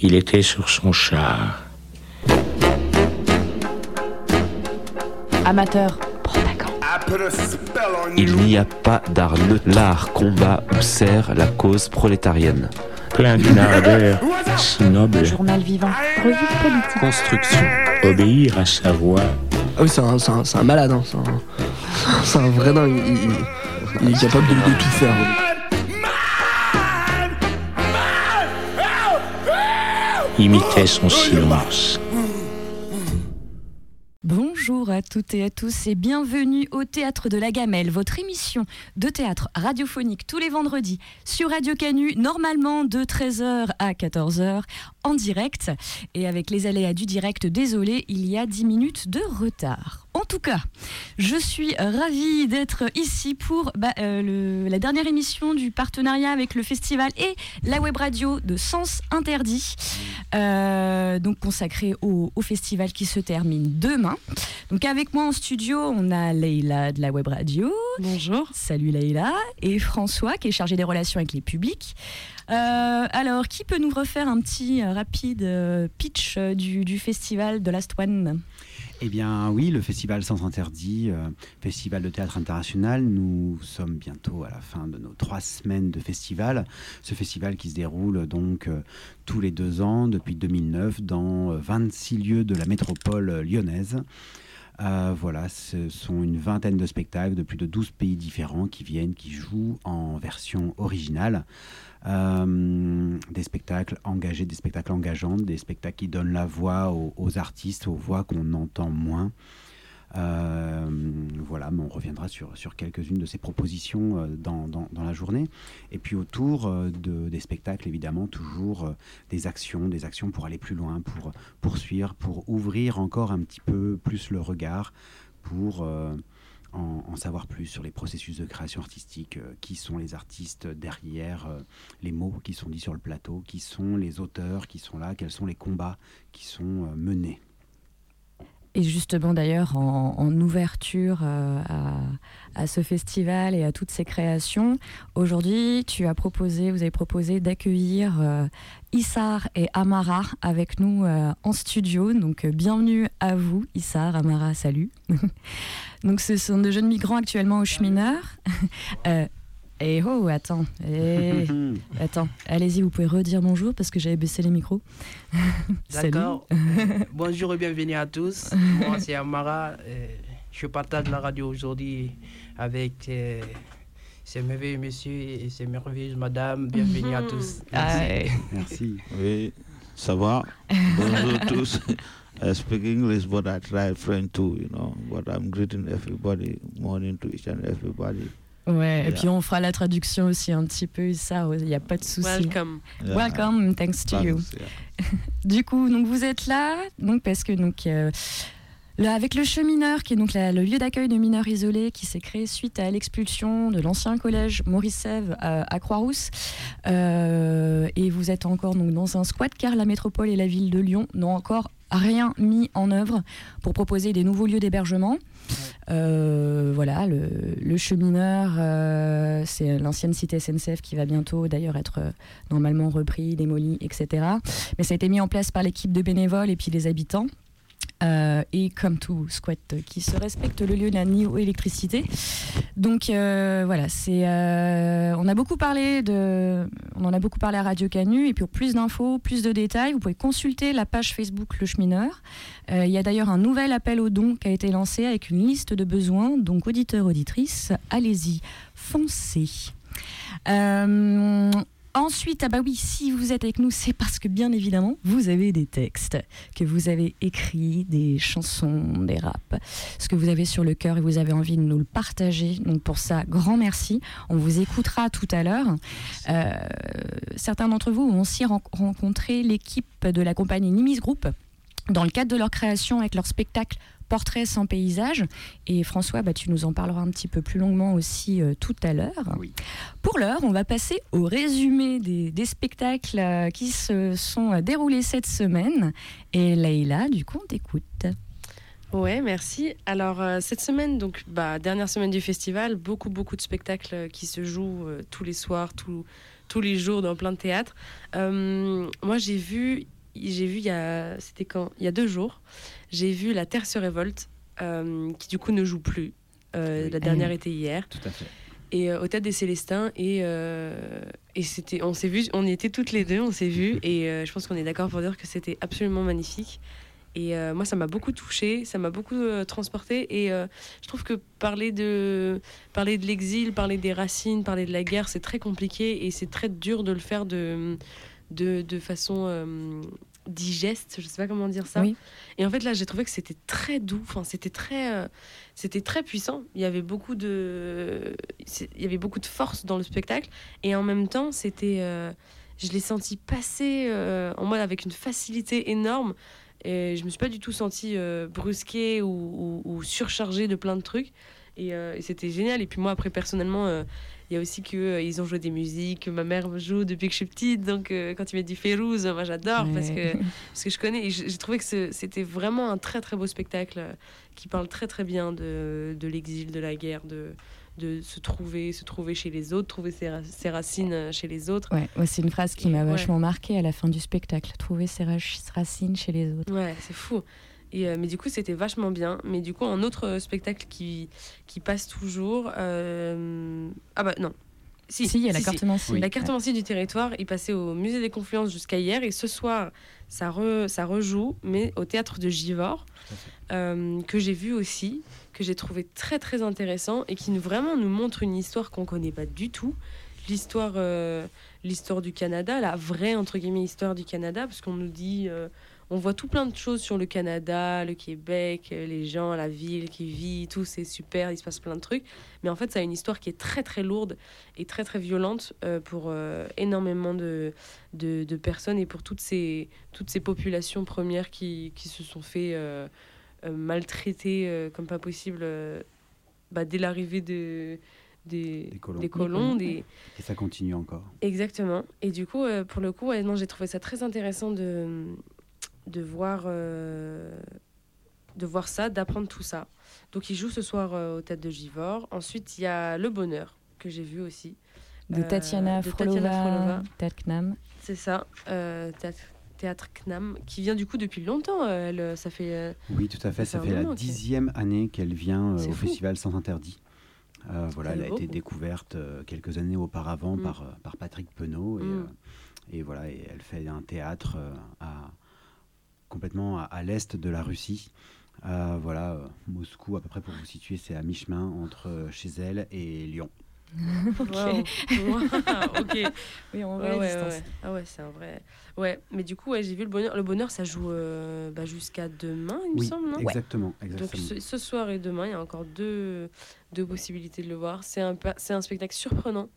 Il était sur son char. Amateur, propagande. Il n'y a pas d'art neutre. L'art combat ou sert la cause prolétarienne. Plein d'une ardeur si noble. Journal vivant. Revue politique. Construction. Obéir à sa voix. Ah oui, c'est un, c'est un- c'est un malade, hein. c'est un, vrai dingue. Il, il- il est capable de, de tout Imitait son silence. Bonjour à toutes et à tous et bienvenue au Théâtre de la Gamelle, votre émission de théâtre radiophonique tous les vendredis sur Radio Canu, normalement de 13h à 14h en direct. Et avec les aléas du direct, désolé, il y a 10 minutes de retard. En tout cas, je suis ravie d'être ici pour bah, euh, le- la dernière émission du partenariat avec le festival et la web radio de Sens Interdit, euh, donc consacrée au, au festival qui se termine demain. Donc avec moi en studio, on a Leïla de la web radio. Bonjour. Salut Leïla. Et François qui est chargé des relations avec les publics. Euh, alors, qui peut nous refaire un petit euh, rapide euh, pitch du, festival de Last Eh bien oui, le festival Sans Interdit, festival de théâtre international, nous sommes bientôt à la fin de nos trois semaines de festival. Ce festival qui se déroule donc tous les deux ans depuis 2009 dans euh, 26 lieux de la métropole lyonnaise. Euh, voilà, ce sont une vingtaine de spectacles de plus de 12 pays différents qui viennent, qui jouent en version originale. Euh, des spectacles engagés, des spectacles engageants, des spectacles qui donnent la voix aux, aux artistes, aux voix qu'on entend moins. Euh, voilà, mais on reviendra sur, sur quelques-unes de ces propositions euh, dans, dans- la journée. Et puis autour euh, de, des spectacles, évidemment, toujours des actions, des actions pour aller plus loin, pour poursuivre, pour ouvrir encore un petit peu plus le regard, pour en, savoir plus sur les processus de création artistique, qui sont les artistes derrière les mots qui sont dits sur le plateau, qui sont les auteurs qui sont là, quels sont les combats qui sont menés. Et justement d'ailleurs en, ouverture euh, à, ce festival et à toutes ces créations, aujourd'hui tu as proposé, vous avez proposé d'accueillir euh, Issar et Amara avec nous euh, en studio. Donc bienvenue à vous Issar, Amara, salut. Donc ce sont de jeunes migrants actuellement au chemineur. Et oh, attends, eh, attends, allez-y, vous pouvez redire bonjour parce que j'avais baissé les micros. D'accord. Bonjour et bienvenue à tous. Moi, c'est Amara. Euh, je partage la radio aujourd'hui avec euh, ces merveilleux messieurs et ces merveilleuses madames. Bienvenue à tous. Ah, ouais. Merci. Oui, ça va? Bonjour tous. I speak English, but I try French too, you know. But I'm greeting everybody, morning to each and everybody. Ouais, et puis on fera la traduction aussi un petit peu, ça, il n'y a pas de souci. Welcome. Yeah. Welcome, thanks to you. Thanks, yeah. Du coup, donc vous êtes là, donc parce que donc euh, là, avec le chemineur, qui est donc la- le lieu d'accueil de mineurs isolés, qui s'est créé suite à l'expulsion de l'ancien collège Maurice Sèvres à, à Croix-Rousse, Euh, et vous êtes encore donc dans un squat car la métropole et la ville de Lyon n'ont encore rien mis en œuvre pour proposer des nouveaux lieux d'hébergement. Euh, voilà, le, le chemineur, euh, c'est l'ancienne cité SNCF qui va bientôt d'ailleurs être euh, normalement repris, démoli, etc. Mais ça a été mis en place par l'équipe de bénévoles et puis les habitants. Euh, et comme tout squat qui se respecte, le lieu n'a ni eau électricité. Donc euh, voilà, c'est, euh, on a beaucoup parlé de, on en a beaucoup parlé à Radio Canu. Et pour plus d'infos, plus de détails, vous pouvez consulter la page Facebook Le Chemineur. Il y a d'ailleurs un nouvel appel aux dons qui a été lancé avec une liste de besoins. Donc auditeurs, auditrices, allez-y, foncez. Ensuite, ah bah oui, si vous êtes avec nous, c'est parce que bien évidemment, vous avez des textes, que vous avez écrits, des chansons, des raps, ce que vous avez sur le cœur et vous avez envie de nous le partager. Donc pour ça, grand merci. On vous écoutera tout à l'heure. Euh, certains d'entre vous ont aussi ren- rencontré l'équipe de la compagnie Nimis Group dans le cadre de leur création avec leur spectacle Portrait sans paysage. Et François, bah, tu nous en parleras un petit peu plus longuement aussi euh, tout à l'heure. Oui. Pour l'heure, on va passer au résumé des, des spectacles euh, qui se sont euh, déroulés cette semaine. Et Leïla, du coup, on t'écoute. Ouais, merci. Alors euh, cette semaine, donc bah, dernière semaine du festival, beaucoup beaucoup de spectacles qui se jouent euh, tous les soirs, tous tous les jours dans plein de théâtres. Euh, moi, j'ai vu, j'ai vu il y a, c'était quand Il y a deux jours, j'ai vu La Terre se révolte, euh, qui du coup ne joue plus. Euh, Oui. La dernière oui. était hier Tout à fait. et euh, au théâtre des Célestins et euh, et c'était on s'est vu on y était toutes les deux on s'est vu et je pense qu'on est d'accord pour dire que c'était absolument magnifique et moi ça m'a beaucoup touché ça m'a beaucoup euh, transporté et je trouve que parler de parler de l'exil parler des racines parler de la guerre c'est très compliqué et c'est très dur de le faire de de, de façon euh, digeste je sais pas comment dire ça Oui. et en fait là j'ai trouvé que c'était très doux enfin c'était très euh, c'était très puissant. Il y avait beaucoup de, il y avait beaucoup de force dans le spectacle, et en même temps, c'était, euh, je l'ai senti passer en mode avec une facilité énorme. Et je me suis pas du tout sentie brusquée ou, ou, ou surchargée de plein de trucs. Et, euh, et c'était génial. Et puis moi, après, personnellement, euh, il y a aussi que euh, ont joué des musiques que ma mère joue depuis que je suis petite. Donc, euh, quand ils mettent du Férouz, moi, j'adore parce que Ouais. parce que je connais et j'ai trouvé que c'était vraiment un très très beau spectacle euh, qui parle très très bien de, de l'exil, de la guerre, de, de se trouver, se trouver chez les autres, trouver ses, ra- ses racines euh, chez les autres. Ouais, ouais, c'est une phrase qui m'a ouais. vachement marquée à la fin du spectacle. Trouver ses rac- racines chez les autres. Ouais, c'est fou. Et, euh, mais du coup, c'était vachement bien. Mais du coup, un autre euh, spectacle qui, qui passe toujours. euh, Ah bah non. Si, Si, il y a la si, si. carte Nancy. La carte Nancy du territoire, il passait au musée des Confluences jusqu'à hier. Et ce soir, ça, re- ça rejoue, mais au théâtre de euh, que j'ai vu aussi, que j'ai trouvé très très intéressant et qui nous, vraiment nous montre une histoire qu'on connaît pas du tout. L'histoire euh, l'histoire du Canada, la vraie entre guillemets histoire du Canada, parce qu'on nous dit. On voit tout plein de choses sur le Canada, le Québec, euh, les gens, la ville qui vit, tout c'est super, il se passe plein de trucs. Mais en fait, ça a une histoire qui est très très lourde et très très violente euh, pour euh, énormément de, de, de personnes et pour toutes ces, toutes ces populations premières qui, qui se sont fait euh, maltraiter comme pas possible bah, dès l'arrivée de, des, Des colons. des colons, des, Et ça continue encore. Exactement. Et du coup, euh, pour le coup, ouais, non, j'ai trouvé ça très intéressant de, de, voir, euh, de voir ça, d'apprendre tout ça. Donc, il joue ce soir euh, au Tête de Givors. Ensuite, il y a Le Bonheur, que j'ai vu aussi. De Euh, Tatiana de Frolova, Frolova. Théâtre Knam. C'est ça, euh, théâtre, théâtre Knam, qui vient du coup depuis longtemps. Elle, ça fait. Oui, tout à fait. Ça Ça fait la dixième année qu'elle vient euh, au fou. festival Sans Interdit. Euh, voilà, elle a été découverte euh, quelques années auparavant Mm. par, par Patrick Penaud. Et, Mm. euh, et voilà, et elle fait un théâtre euh, à, complètement à, à l'est de la Russie. Euh, voilà, euh, Moscou, à peu près pour vous situer, c'est à mi-chemin entre euh, chez elle et Lyon. Ok. ok. Oui, en Ouais, ouais, ouais. Ah ouais, c'est un vrai. Ouais, mais du coup, ouais, j'ai vu le bonheur. Le bonheur, ça joue euh, bah, jusqu'à demain, il me semble, non? exactement. Donc exactement. ce, ce soir et demain, il y a encore deux, deux possibilités de le voir. C'est un, c'est un spectacle surprenant,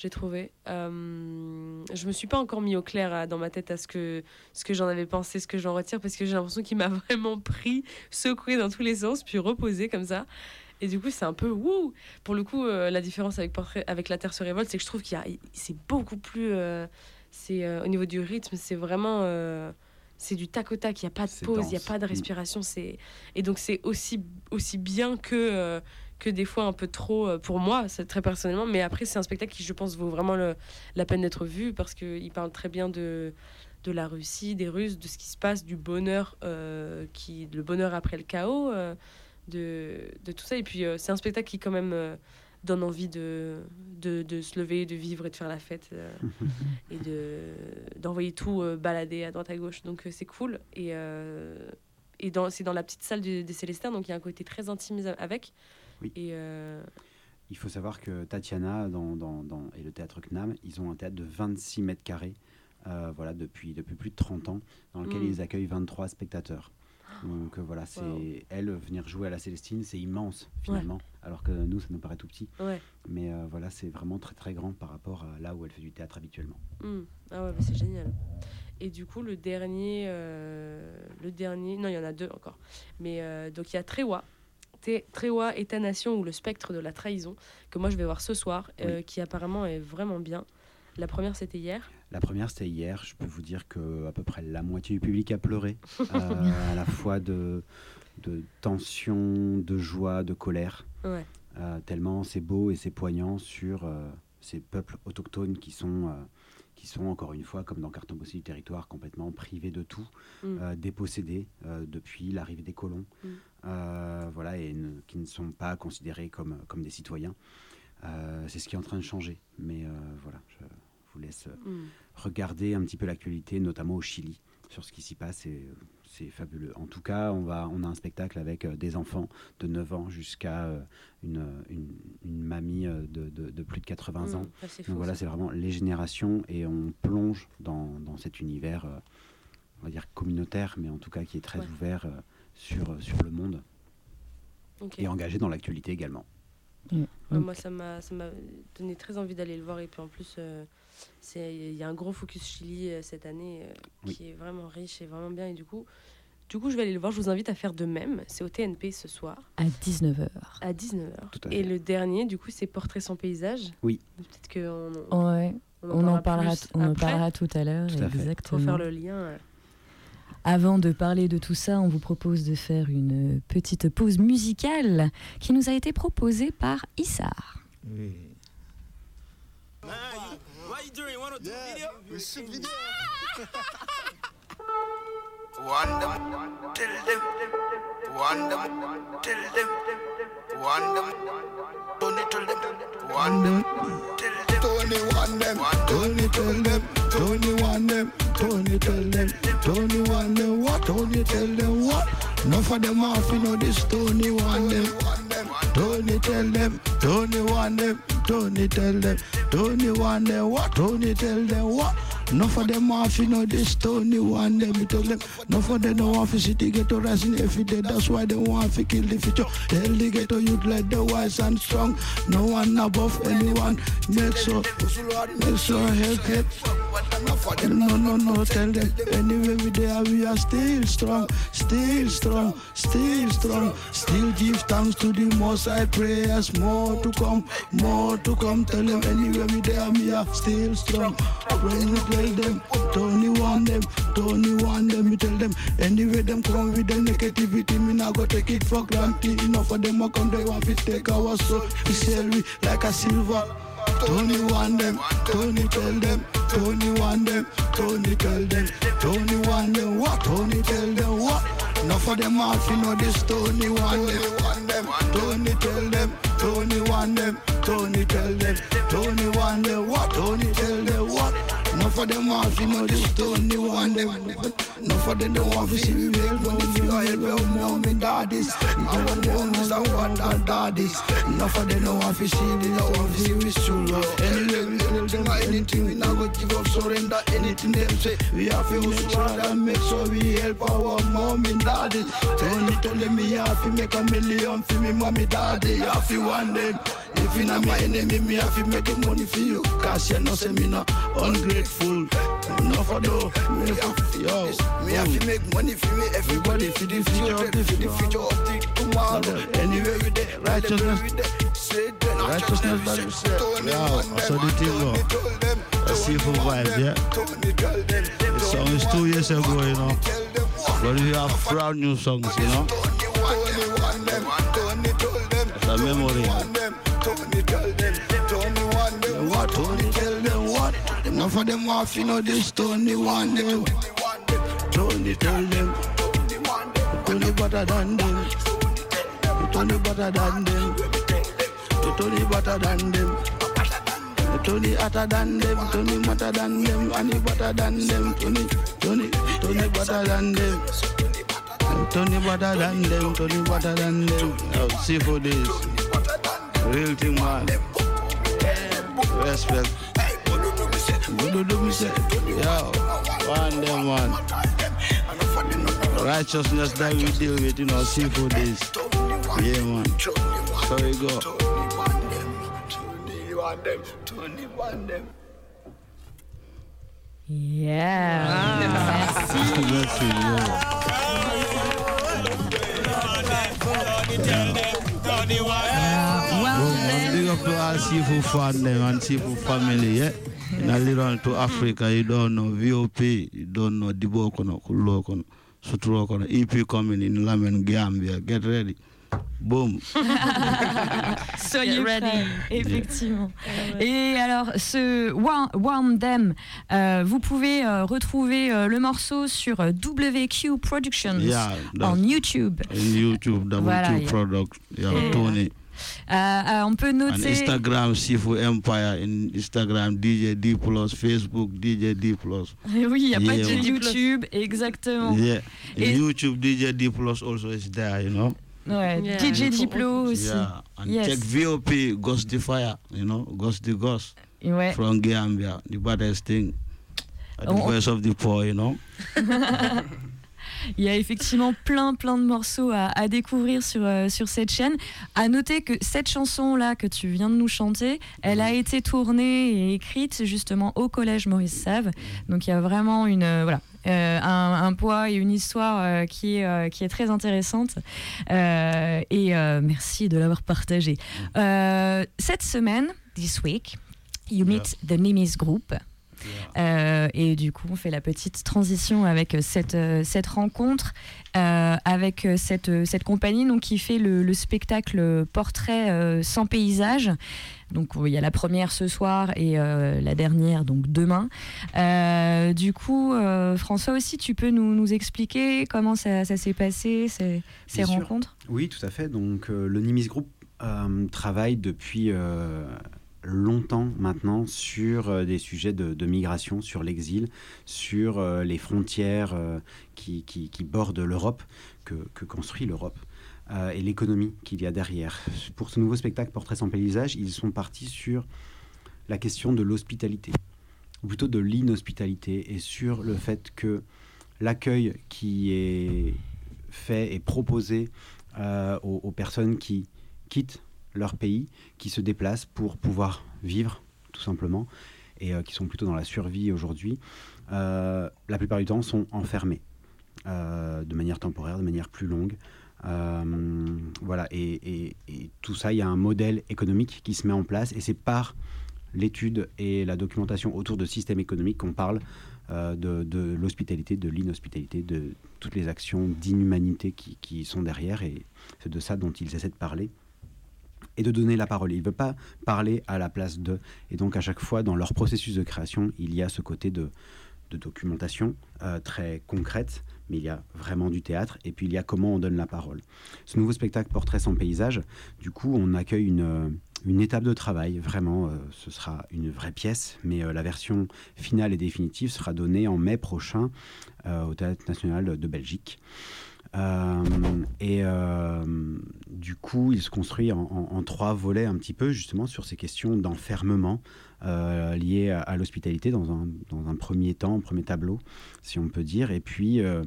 j'ai trouvé. Euh, je me suis pas encore mis au clair à- dans ma tête à ce que, ce que j'en avais pensé, ce que j'en retire, parce que j'ai l'impression qu'il m'a vraiment pris, secoué dans tous les sens, puis reposé comme ça. Et du coup, c'est un peu wouh Pour le coup, euh, la différence avec, Portrait, avec La Terre se révolte, c'est que je trouve qu'il y a, c'est beaucoup plus. euh, c'est euh, Au niveau du rythme, c'est vraiment. euh, c'est du tac au tac, il n'y a pas de pause, il n'y a pas de Mm. respiration. c'est Et donc, c'est aussi, aussi bien que, euh, que des fois un peu trop euh, pour moi, c'est très personnellement. Mais après, c'est un spectacle qui, je pense, vaut vraiment le- la peine d'être vu parce qu'il parle très bien de, de la Russie, des Russes, de ce qui se passe, du bonheur, euh, qui, le bonheur après le chaos, euh, de, de tout ça. Et puis, euh, c'est un spectacle qui, quand même, donne envie de, de, de se lever, de vivre et de faire la fête et de, d'envoyer tout balader à droite à gauche. Donc, c'est cool. Et. et dans, c'est dans la petite salle des Célestins, donc il y a un côté très intime avec. Oui. Et euh, Il faut savoir que Tatiana dans, dans- dans- et le théâtre CNAM, ils ont un théâtre de 26 mètres carrés euh, voilà, depuis, depuis plus de 30 ans, dans lequel Mm. ils accueillent 23 spectateurs. Donc euh, voilà, c'est Wow. elle venir jouer à la Célestine, c'est immense finalement, alors que nous ça nous paraît tout petit. ouais. Mais euh, voilà, c'est vraiment très très grand par rapport à là où elle fait du théâtre habituellement. Mm. Ah ouais, bah c'est génial. Et du coup, le dernier, le dernier, non, il y en a deux encore. Mais donc il y a Trewa, Té- Trewa, État Nation ou le spectre de la trahison, que moi je vais voir ce soir, euh, qui apparemment est vraiment bien. La première c'était hier. La première c'était hier, je peux vous dire que à peu près la moitié du public a pleuré, euh, à la fois de, de tension, de joie, de colère. Ouais. Euh, tellement c'est beau et c'est poignant sur, ces peuples autochtones qui sont, qui sont, encore une fois, comme dans Cartographie du territoire, complètement privés de tout, Mm. euh, dépossédés euh, depuis l'arrivée des colons, Mm. euh, voilà, et ne- qui ne sont pas considérés comme, comme des citoyens. C'est ce qui est en train de changer. Mais voilà, je vous laisse Mm. regarder un petit peu l'actualité, notamment au Chili, sur ce qui s'y passe. Et c'est fabuleux. En tout cas, on, va, on a un spectacle avec euh, des enfants de 9 ans jusqu'à euh, une, une, une mamie euh, de, de- de plus de 80 ans. Mm. Ah, c'est fou, Donc voilà, c'est vraiment les générations et on plonge dans, dans cet univers, euh, on va dire communautaire, mais en tout cas qui est très Ouais. ouvert euh, sur, euh, sur le monde et engagé dans l'actualité également. Mm. Ouais, moi, ça m'a ça m'a donné très envie d'aller le voir. Et puis en plus, euh, il y a un gros focus Chili euh, cette année euh, Oui. qui est vraiment riche et vraiment bien. Et du coup, du coup, je vais aller le voir. Je vous invite à faire de même. C'est au TNP ce soir À 19h. à 19h. Tout à Et le dernier, du coup, c'est Portrait sans paysage. Oui. Peut-être qu'on Ouais, on en parlera, on en parlera tout à l'heure. Exactement. Faut faire le lien. euh. Avant de parler de tout ça, on vous propose de faire une petite pause musicale qui nous a été proposée par Issar. Oui. One them, tell them, one them, tell them, one them, Tony tell them, one them, tell them, Tony one them, Tony tell them, Tony one them, Tony tell them, Tony one them, what? Tony tell them what? No for them off, you know this Tony one them, Tony tell them, Tony one them, Tony tell them, Tony one them, what? Tony tell them what? No for them off, you know this Tony one them, me tell them, no for them no see the ghetto rising every day, that's why they want to kill the future. The ghetto youth let the wise and strong, no one above anyone, make sure, make sure help help. No, no, no, tell them, anyway we there, we are still strong, still strong, still strong, still give thanks to the most I prayers, more to come, more to come, tell them, anyway we there, we are still strong. Tell them, Tony want them, Tony want them, you tell them, anyway them come with the negativity, me not go take it for granted, enough of them a come, they want to take our soul, we sell we like a silver. Tony want them, Tony tell them, Tony want them, Tony tell them, Tony want them, what? Tony tell them what? Enough of them off, you know this Tony want them, Tony tell them, Tony want them, Tony tell them, Tony want them, what? Tony tell them what? Enough of them off, you know this Tony want them. Enough of them don't want to see me well, but if you are help your mom and daddies, I want them is a what and daddies. Enough of them don't want to see me, don't want to see me true love. Anyway, we tell them anything, we not go give up, surrender anything them say. We have to make sure and make sure we help our mom and. Tony tell them me have to make a million for me mommy daddy. You have to want them. If you not my enemy, me have to make money for you. Cause you know say me not ungrateful. No for do. Me for yo. Me have to make money for me. Everybody for the future, for the future of the tomorrow. Anyway we there, Righteousness. we there. Say then, Righteousness by the self. Yeah, that's how the thing go. If we vibe, yeah. The song is two years ago, you know. But we have brand new songs, you know. It's a memory. What Tony tell them what? Enough of them off, you know this Tony want them. Tony tell them. Tony better than them. Tony better than them. Tony better than them. Tony hotter than them, Tony better than them, and he better than them, Tony, Tony, Tony better than them. Tony better than them, Tony better than them. Yo, see for this. Real thing, man. Respect. What do do me say? Yo, one them, man. Righteousness that we deal with, you know, see for this. Yeah, man. So we go. Tony want them, Tony want them. Yeah. Merci. Merci, yo. Ah, well Well, to all Sifu fan them and Sifu family, yeah. In a little to Africa, you don't know VOP, you don't know Dibo Kono, Kulo Kono, Sutro Kono, EP coming in Lamen, Gambia. Get ready. Boom. Soyez ready. effectivement. Et alors, ce Warm, Them, euh, vous pouvez euh, retrouver euh, le morceau sur euh, WQ Productions Yeah, en YouTube. YouTube, WQ Voilà, yeah. Product. Yeah, Yeah. Tony. Euh, euh, on peut noter. Instagram, Sifu Empire. In Instagram, DJ D Plus. Facebook, DJ D Plus. Oui, il y a pas Yeah, de man. YouTube, exactement. Yeah. Et- YouTube, DJ D Plus also is there, you know. Ouais, Yeah, DJ Diplo aussi. Yeah. And Yes. check VOP, Ghost the Fire, you know, Ghost the Ghost Ouais. from Gambia, the baddest thing. The Oh. voice of the poor, you know. Il y a effectivement plein plein de morceaux à, à découvrir sur, euh, sur cette chaîne. À noter que cette chanson-là que tu viens de nous chanter, elle a été tournée et écrite justement au collège Maurice Save. Donc il y a vraiment une, euh, voilà, euh, un, un poids et une histoire euh, qui, est, euh, qui est très intéressante. Et merci de l'avoir partagé. Cette semaine, this week, you meet the Nimis Group. Euh, et du coup, on fait la petite transition avec euh, cette, euh, cette rencontre, euh, avec cette, cette compagnie donc, qui fait le, le spectacle Portrait euh, sans paysage. Donc, il y a la première ce soir et euh, la dernière donc demain. Euh, du coup, euh, François aussi, tu peux nous, nous expliquer comment ça, ça s'est passé, ces, ces sûr. rencontres? Oui, tout à fait. Donc, le Nimis Group travaille depuis longtemps maintenant sur euh, des sujets de, migration, sur l'exil, sur euh, les frontières euh, qui, bordent l'Europe, que, construit l'Europe. et l'économie qu'il y a derrière. Pour ce nouveau spectacle Portrait sans paysage, ils sont partis sur la question de l'hospitalité, ou plutôt de l'inhospitalité, et sur le fait que l'accueil qui est fait et proposé aux personnes qui quittent leur pays, qui se déplacent pour pouvoir vivre, tout simplement, et euh, qui sont plutôt dans la survie aujourd'hui, euh, la plupart du temps sont enfermés euh, de manière temporaire, de manière plus longue. Voilà, et, et- et tout ça, il y a un modèle économique qui se met en place, et c'est par l'étude et la documentation autour de systèmes économiques qu'on parle de, de l'hospitalité, de l'inhospitalité, de toutes les actions d'inhumanité qui, qui sont derrière, et c'est de ça dont ils essaient de parler et de donner la parole. Ils ne veulent pas parler à la place d'eux. Et donc à chaque fois, dans leur processus de création, il y a ce côté de, de documentation euh, très concrète, mais il y a vraiment du théâtre, et puis il y a comment on donne la parole. Ce nouveau spectacle Portrait sans paysage, du coup, on accueille une, euh, étape de travail, vraiment, euh, ce sera une vraie pièce, mais la version finale et définitive sera donnée en mai prochain au Théâtre national de Belgique. Et il se construit en, trois volets un petit peu, justement, sur ces questions d'enfermement euh, liées à, l'hospitalité dans un, dans un premier temps, un premier tableau, si on peut dire. Et puis, euh,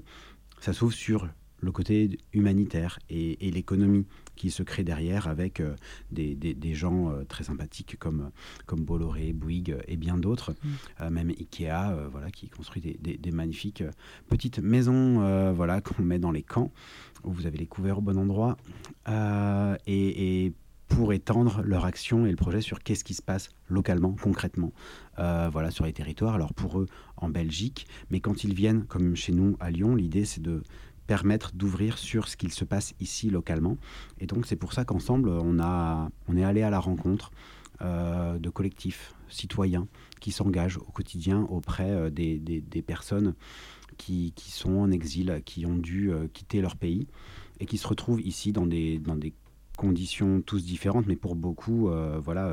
ça s'ouvre sur le côté humanitaire et l'économie qui se crée derrière avec euh, des, des- des gens euh, très sympathiques comme, comme Bolloré, Bouygues et bien d'autres, Euh, même Ikea, voilà, qui construit des, des- magnifiques petites maisons voilà, qu'on met dans les camps, où vous avez les couverts au bon endroit, et, et pour étendre leur action et le projet sur qu'est-ce qui se passe localement, concrètement, euh, voilà, sur les territoires. Alors pour eux, en Belgique, mais quand ils viennent, comme chez nous à Lyon, l'idée c'est de permettre d'ouvrir sur ce qu'il se passe ici localement. Et donc c'est pour ça qu'ensemble, on, on est allé à la rencontre euh, de collectifs citoyens qui s'engagent au quotidien auprès euh, des, des- personnes qui, qui sont en exil, qui ont dû euh, quitter leur pays et qui se retrouvent ici dans des, dans des conditions tous différentes, mais pour beaucoup, euh, voilà,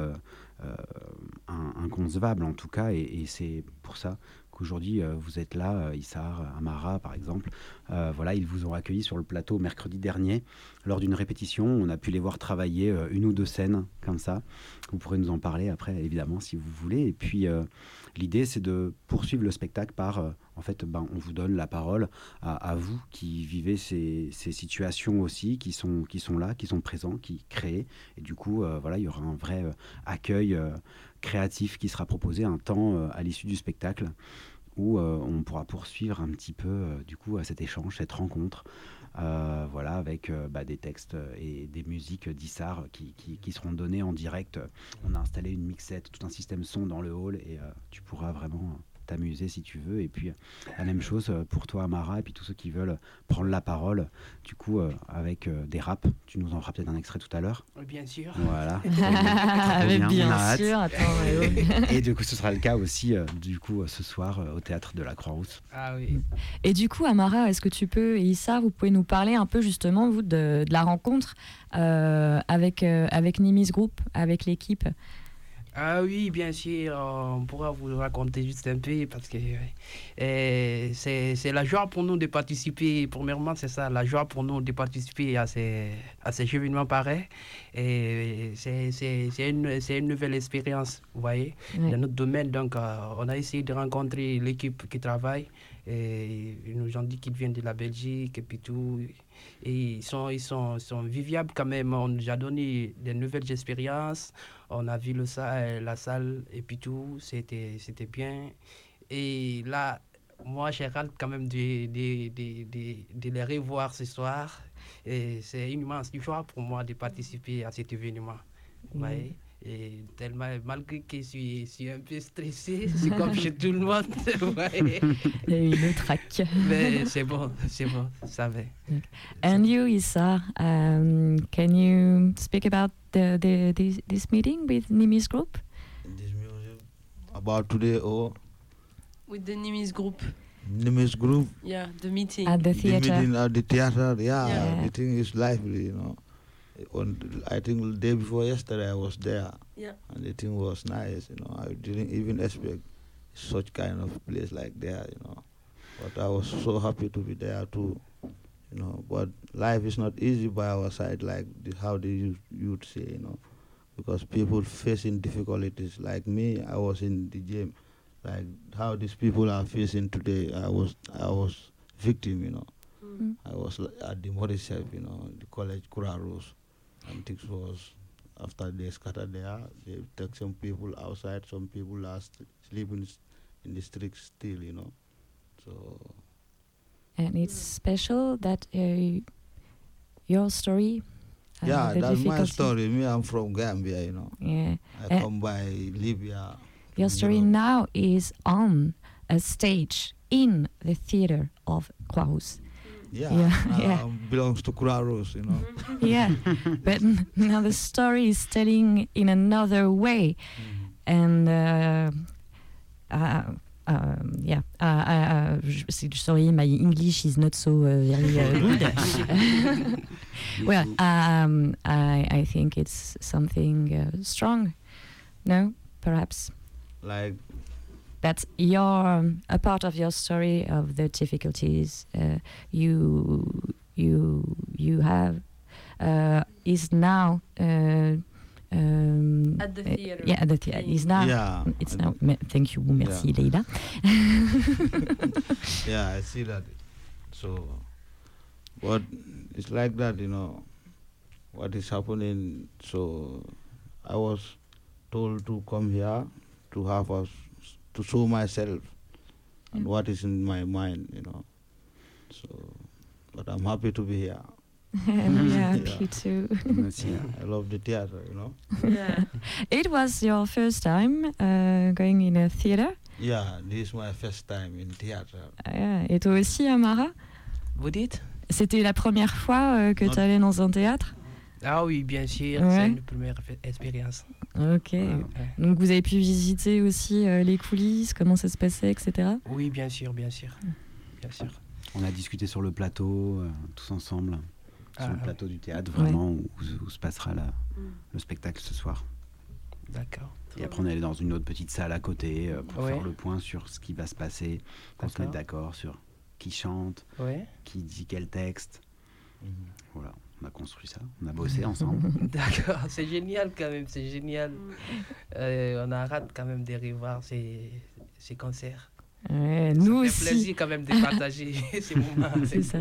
in- inconcevables en tout cas. Et c'est pour ça qu'aujourd'hui, euh, vous êtes là, euh, Issar, Amara par exemple. Euh, voilà, ils vous ont accueilli sur le plateau mercredi dernier lors d'une répétition. On a pu les voir travailler euh, une ou deux scènes comme ça. Vous pourrez nous en parler après, évidemment, si vous voulez. Et puis, euh, l'idée, c'est de poursuivre le spectacle par, euh, en fait, ben, on vous donne la parole à, vous qui vivez ces, situations aussi, qui sont, qui sont là, qui sont présents, qui créent. Et du coup, euh, voilà, il y aura un vrai euh, accueil euh, créatif qui sera proposé un temps euh, à l'issue du spectacle où euh, on pourra poursuivre un petit peu euh, du coup à cet échange, cette rencontre, voilà, avec bah, des textes et des musiques d'Issar qui, qui- seront données en direct. On a installé une mixette, tout un système son dans le hall et tu pourras vraiment t'amuser si tu veux. Et puis la même chose euh, pour toi, Amara, et puis tous ceux qui veulent prendre la parole. Du coup, euh, avec euh, des raps, tu nous en feras peut-être un extrait tout à l'heure. Oui, Bien sûr. Voilà. Ah, bien, bien sûr, attends. ouais, ouais. Et du coup, ce sera le cas aussi, euh, du coup, ce soir euh, au théâtre de la Croix-Rousse. Ah oui. Et du coup, Amara, est-ce que tu peux, et Issa, vous pouvez nous parler un peu justement, vous, de, de la rencontre euh, avec, euh, avec Nimis Group, avec l'équipe? Ah oui, bien sûr, on pourra vous raconter juste un peu parce que euh, c'est c'est la joie pour nous de participer. Premièrement, c'est ça, la joie pour nous de participer à ces, à ces événements pareils. Et c'est une, c'est une nouvelle expérience, vous voyez, dans notre domaine. Donc, euh, on a essayé de rencontrer l'équipe qui travaille. Et ils nous ont dit qu'ils viennent de la Belgique et puis tout. Et ils sont, ils sont, ils sont viviables quand même. On nous a donné des nouvelles expériences. On a vu le, sa- la salle et puis tout. C'était c'était bien. Et là, moi, j'ai hâte quand même de, de, de, de, de les revoir ce soir. Et c'est une immense joie pour moi de participer à cet événement. Voyez et tellement, malgré que je suis, je suis un peu stressé, c'est comme chez tout le monde. a eu le track. Mais c'est bon, c'est bon, ça va. And you, Issa, um, can you speak about the, the, this, this meeting with Nimis Group? This music about today or? With the Nimis group. Nimis group? Yeah, the meeting. At the The theater. meeting at the theater, yeah, Yeah. the thing is lively, you know. On, I think the day before yesterday I was there, Yeah. and the thing was nice, you know. I didn't even expect such kind of place like there, you know. But I was so happy to be there too, you know. But life is not easy by our side, like the, how the youth, youth say, you know, because people facing difficulties. Like me, I was in the gym, like how these people are facing today. I was, I was victim, you know. Mm. I was at the Morris you know, the college Kura Rose. And things was after they scattered there, they take some people outside, some people are st- sleeping in the streets still, you know. So And it's special that uh, your story. uh, yeah, the that's my story. Me, I'm from Gambia, you know. Yeah. I Uh, come by Libya. Your story Europe. now is on a stage in the theater of Croix. Yeah, Yeah, now yeah. belongs to Kura you know. yeah, but now the story is telling in another way, and uh, uh, um, yeah, uh, uh, uh, j- s- sorry, my English is not so uh, very uh, good. well, um, I I think it's something uh, strong. No, perhaps? Like that's your um, a part of your story of the difficulties uh, you you you have uh, is now uh, um, At the uh, theater. yeah at the theater is now Yeah. it's now me- thank you merci Yeah. Leila yeah, I see that. So, but it's like that, you know, what is happening. So, I was told to come here to have us to show myself and Yeah. what is in my mind, you know. So, but I'm happy to be here. yeah, Yeah. me too aussi. I love the theater, you know. Yeah. it was your first time uh, going in a theater? Yeah, this is my first time in theater. Yeah. et toi aussi Amara? Vous dites? C'était la première fois euh, que tu allais dans un théâtre? Ah oui, bien sûr, Ouais. c'est une première expérience. ok Ouais. Donc vous avez pu visiter aussi euh, les coulisses, comment ça se passait, etc. Oui, bien sûr, bien sûr. Bien sûr. On a discuté sur le plateau, euh, tous ensemble, Ah, sur le ah. plateau du théâtre, vraiment, où, où se passera la- le spectacle ce soir. D'accord. Et après, on est allé dans une autre petite salle à côté euh, pour Ouais. faire le point sur ce qui va se passer, qu'on se D'accord. mette d'accord sur qui chante, Ouais. qui dit quel texte. Mhm. Voilà, on a construit ça, on a bossé ensemble. D'accord, c'est génial quand même, c'est génial. Euh, on a hâte quand même de revoir ces, ces concerts. Ouais, Ça nous fait aussi. plaisir quand même de partager ces moments. C'est ça.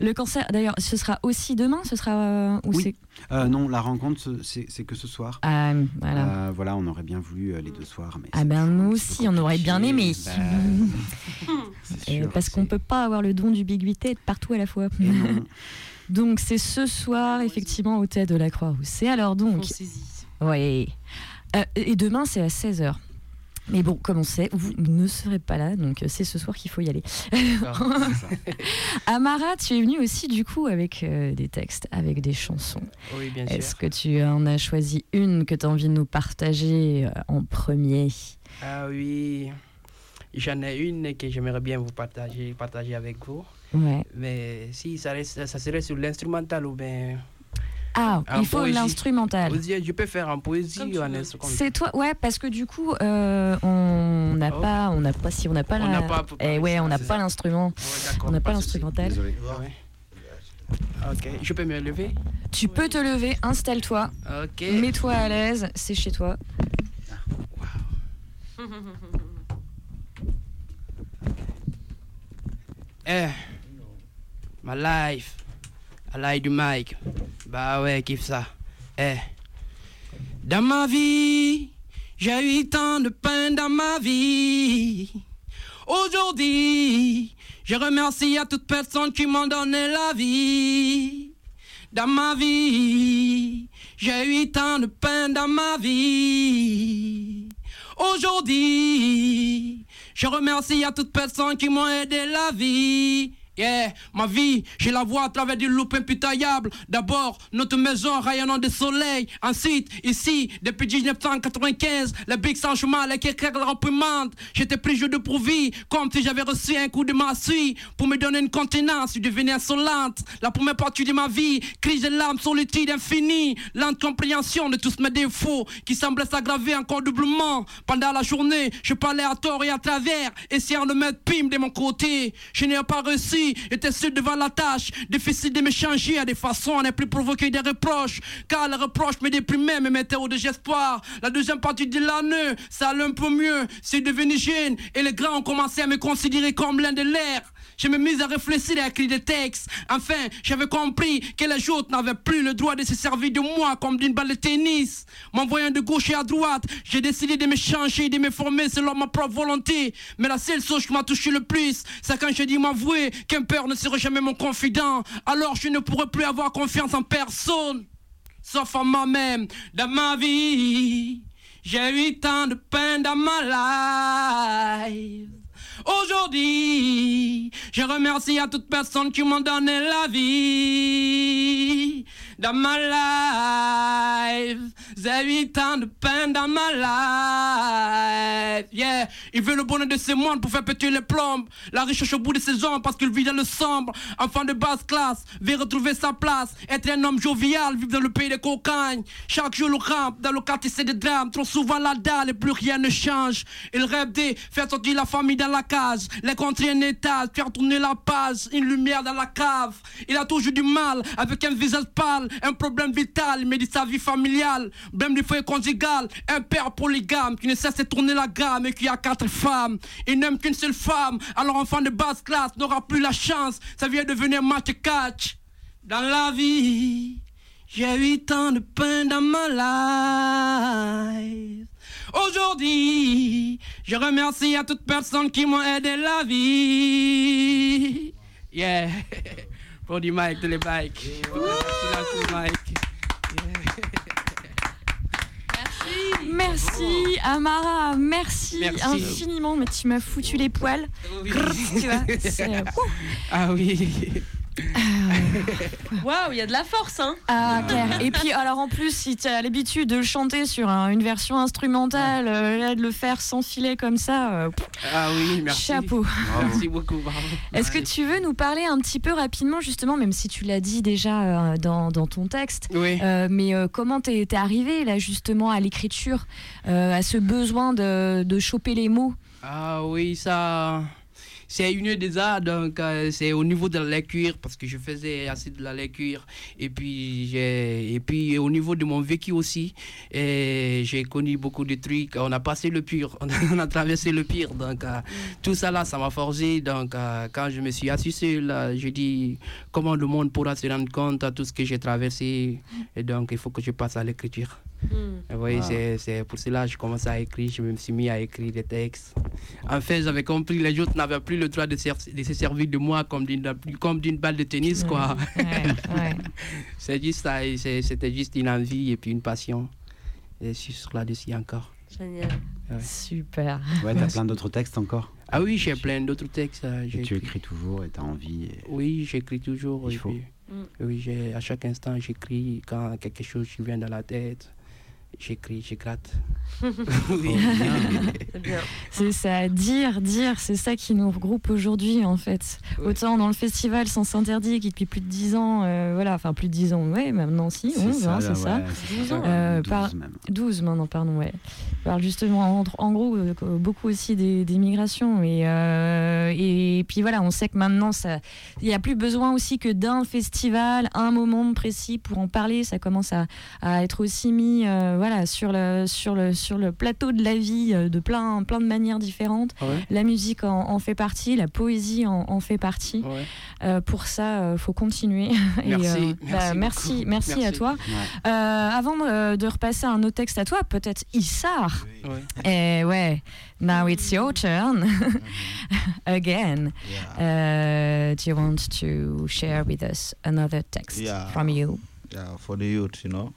Le concert, d'ailleurs, ce sera aussi demain, ce sera euh, ou Oui. c'est Euh, non, la rencontre, ce- c'est c'est que ce soir. ah voilà. Euh, voilà, on aurait bien voulu euh, les deux soirs. Mais Ah ben nous aussi, on aurait bien aimé. Bah, Et sûr, parce qu'on c'est- peut pas avoir le don d'ubiquité être partout à la fois. Et non. Donc c'est ce soir effectivement au théâtre de la Croix-Rousse. Et alors donc, oui. Euh, et demain c'est à 16h. Mais bon, comme on sait, vous ne serez pas là, donc euh, c'est ce soir qu'il faut y aller. Amara, tu es venue aussi du coup avec euh, des textes, avec des chansons. Oui, bien Est-ce sûr. que tu en as choisi une que tu as envie de nous partager euh, en premier? Ah oui, j'en ai une que j'aimerais bien vous partager, partager avec vous. Ouais. Mais si ça, reste- ça serait sur l'instrumental ou bien. Ah, en il faut l'instrumental. Je peux faire en poésie ou en instrumental. C'est toi, ouais, parce que du coup, euh, on n'a pas, on n'a pas, si on n'a pas Oh. On la, n'a pas- eh ouais, on n'a pas l'instrument, on n'a pas pas l'instrumental. Désolé. Ok, je peux me lever? Tu peux te lever, installe-toi, Ok. mets-toi à l'aise, c'est chez toi. Eh, ma life, à l'ail du mic. Bah ouais, kiffe ça. Eh, dans ma vie, j'ai eu tant de peine dans ma vie. Aujourd'hui, je remercie à toute personne qui m'a donné la vie. Dans ma vie, j'ai eu tant de peine dans ma vie. Aujourd'hui, je remercie à toute personne qui m'a aidé la vie. Yeah, ma vie, je la vois à travers du loup impitoyable. D'abord, notre maison rayonnant de soleil. Ensuite, ici, depuis 1995, le big changement, les quelques remprimandes. J'étais pris jeu de profit, comme si j'avais reçu un coup de massue. Pour me donner une contenance, je devenais insolente. La première partie de ma vie, crise de larmes, solitude infinie. Lente compréhension de tous mes défauts, qui semblaient s'aggraver encore doublement. Pendant la journée, je parlais à tort et à travers, essayant de mettre pime de mon côté. Je n'ai pas réussi, j'étais seul devant la tâche. Difficile de me changer à des façons à ne plus provoquer des reproches. Car les reproches me déprimaient, me mettaient au désespoir. La deuxième partie de l'année, ça allait un peu mieux. C'est devenu jeune et les grands ont commencé à me considérer comme l'un de l'air. Je me mis à réfléchir et à écrire des textes. Enfin, j'avais compris que les autres n'avaient plus le droit de se servir de moi comme d'une balle de tennis. M'envoyant de gauche et à droite, j'ai décidé de me changer de me former selon ma propre volonté. Mais la seule chose qui m'a touché le plus, c'est quand j'ai dit m'avouer qu'un père ne serait jamais mon confident. Alors je ne pourrais plus avoir confiance en personne, sauf en moi-même. Dans ma vie, j'ai eu tant de peine dans ma life. Aujourd'hui, je remercie à toute personne qui m'a donné la vie. Dans ma life, j'ai eu tant de peine dans ma life. Yeah, il veut le bonheur de ses moines pour faire péter les plombes. La recherche au bout de ses hommes parce qu'il vit dans le sombre. Enfant de basse classe, veut retrouver sa place. Être un homme jovial, vivre dans le pays des cocaignes. Chaque jour le rampe, dans le quartier c'est des drames. Trop souvent la dalle et plus rien ne change. Il rêve de faire sortir la famille dans la case. Les contrer un étage, faire tourner la page. Une lumière dans la cave. Il a toujours du mal avec un visage pâle. Un problème vital, il médite sa vie familiale. Même du foyer conjugal. Un père polygame qui ne cesse de tourner la gamme et qui a quatre femmes. Il n'aime qu'une seule femme. Alors enfant de basse classe n'aura plus la chance. Ça vient devenir match catch. Dans la vie, j'ai eu tant de peine dans ma life. Aujourd'hui, je remercie à toute personne qui m'a aidé la vie. Yeah. Pour du mic, tous les bikes. Mic. Merci Amara, merci, Merci. infiniment, mais tu m'as foutu les poils. Grrr, tu vois, c'est, ouh. Ah oui. Waouh, il y a de la force, hein Ah, clair. Et puis, alors en plus, si tu as l'habitude de le chanter sur un- une version instrumentale, euh, là, de le faire sans filet comme ça, euh, pff, Ah oui, merci. chapeau. Merci beaucoup. bravo. Est-ce que tu veux nous parler un petit peu rapidement, justement, même si tu l'as dit déjà euh, dans, dans ton texte, Oui. euh, mais euh, comment t'es t'es arrivé là justement à l'écriture, euh, à ce besoin de, de choper les mots? Ah oui, ça. C'est une des arts, donc euh, c'est au niveau de la lecture, parce que je faisais assez de la lecture. Et puis, j'ai, et puis au niveau de mon vécu aussi, j'ai connu beaucoup de trucs. On a passé le pur, on a, traversé le pire. Donc, euh, tout ça là, ça m'a forgé. Donc, euh, quand je me suis assis là, je dis comment le monde pourra se rendre compte à tout ce que j'ai traversé? Et donc, il faut que je passe à l'écriture. Vous voyez, Wow. c'est, c'est pour cela que je commence à écrire, je me suis mis à écrire des textes. En fait, j'avais compris que les autres n'avaient plus le droit de, ser- de se servir de moi comme d'une, comme d'une balle de tennis, quoi. c'est juste ça, c'était juste une envie et puis une passion. Et je suis sur là-dessus encore. Génial. Ouais. Super. Ouais, t'as plein d'autres textes encore? Ah oui, j'ai plein d'autres textes. euh, Et tu écrit. écris toujours et t'as envie. et- Oui, j'écris toujours. Il faut. puis, Mm. oui, j'ai- à chaque instant, j'écris quand quelque chose qui vient dans la tête. J'écris, je gratte. oui. C'est bien. C'est ça, dire, dire, c'est ça qui nous regroupe aujourd'hui en fait. Ouais. Autant dans le festival Sans Interdit qui depuis plus de 10 ans, euh, voilà, enfin plus de 10 ans, ouais, maintenant si, C'est 11, hein, c'est ça. ouais, c'est 12 ça, ans. Euh, 12 par- même. 12 maintenant, pardon, ouais. On parle justement en, en gros euh, beaucoup aussi des, des migrations et, euh, et puis voilà, on sait que maintenant ça, il n'y a plus besoin aussi que d'un festival, un moment précis pour en parler. Ça commence à, à être aussi mis, euh, voilà, sur le sur le sur le plateau de la vie euh, de plein plein de manières différentes. Ouais, La musique en, en fait partie, la poésie en, en fait partie. ouais. Euh, pour ça, il faut continuer. Et, Merci, euh, merci bah, merci, merci à toi. Ouais. Euh, avant de, repasser un autre texte à toi, peut-être Issar. ouais. Eh ouais, now it's your turn again. Yeah. Uh, do you want to share with us another text Yeah. from you? yeah, for the youth, you know.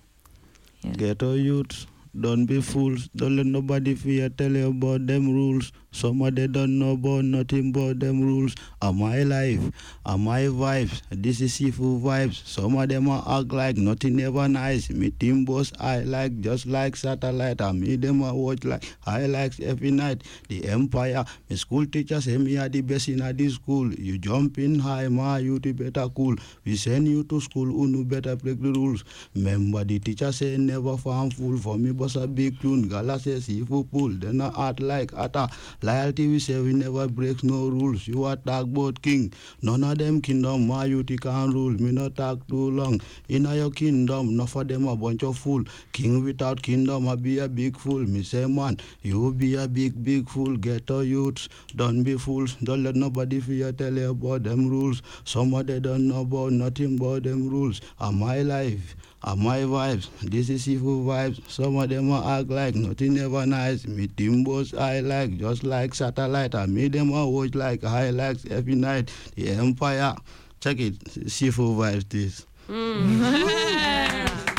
Yeah. Ghetto youth, don't be fools. Don't let nobody fear tell you about them rules. Some of they don't know about nothing but them rules. Am I life? Am I vibes? This is seafood vibes. Some of them are act like nothing ever nice. Me team boss I like just like satellite. I me them a watch like I like every night. The empire. Me school teacher say me are the best in this school. You jump in high, ma you the better cool. We send you to school, unu better break the rules. Remember the teacher say never farm fool. For me boss a big tune. Gala say seafood pool. Then I act like ata. Loyalty we say we never breaks no rules. You attack both king. None of them kingdom my you can rule. Me not talk too long. In your kingdom, enough of them a bunch of fool. King without kingdom, I be a big fool. Me say man, you be a big big fool. Get a youths, don't be fools. Don't let nobody fear tell you about them rules. Some of they don't know about nothing about them rules. Am my life? My vibes? This is evil vibes. Some of them a act like nothing ever nice. Me timbos I like just like satellite. I made them watch like highlights every night. The empire. Check it. Seafood vibes this.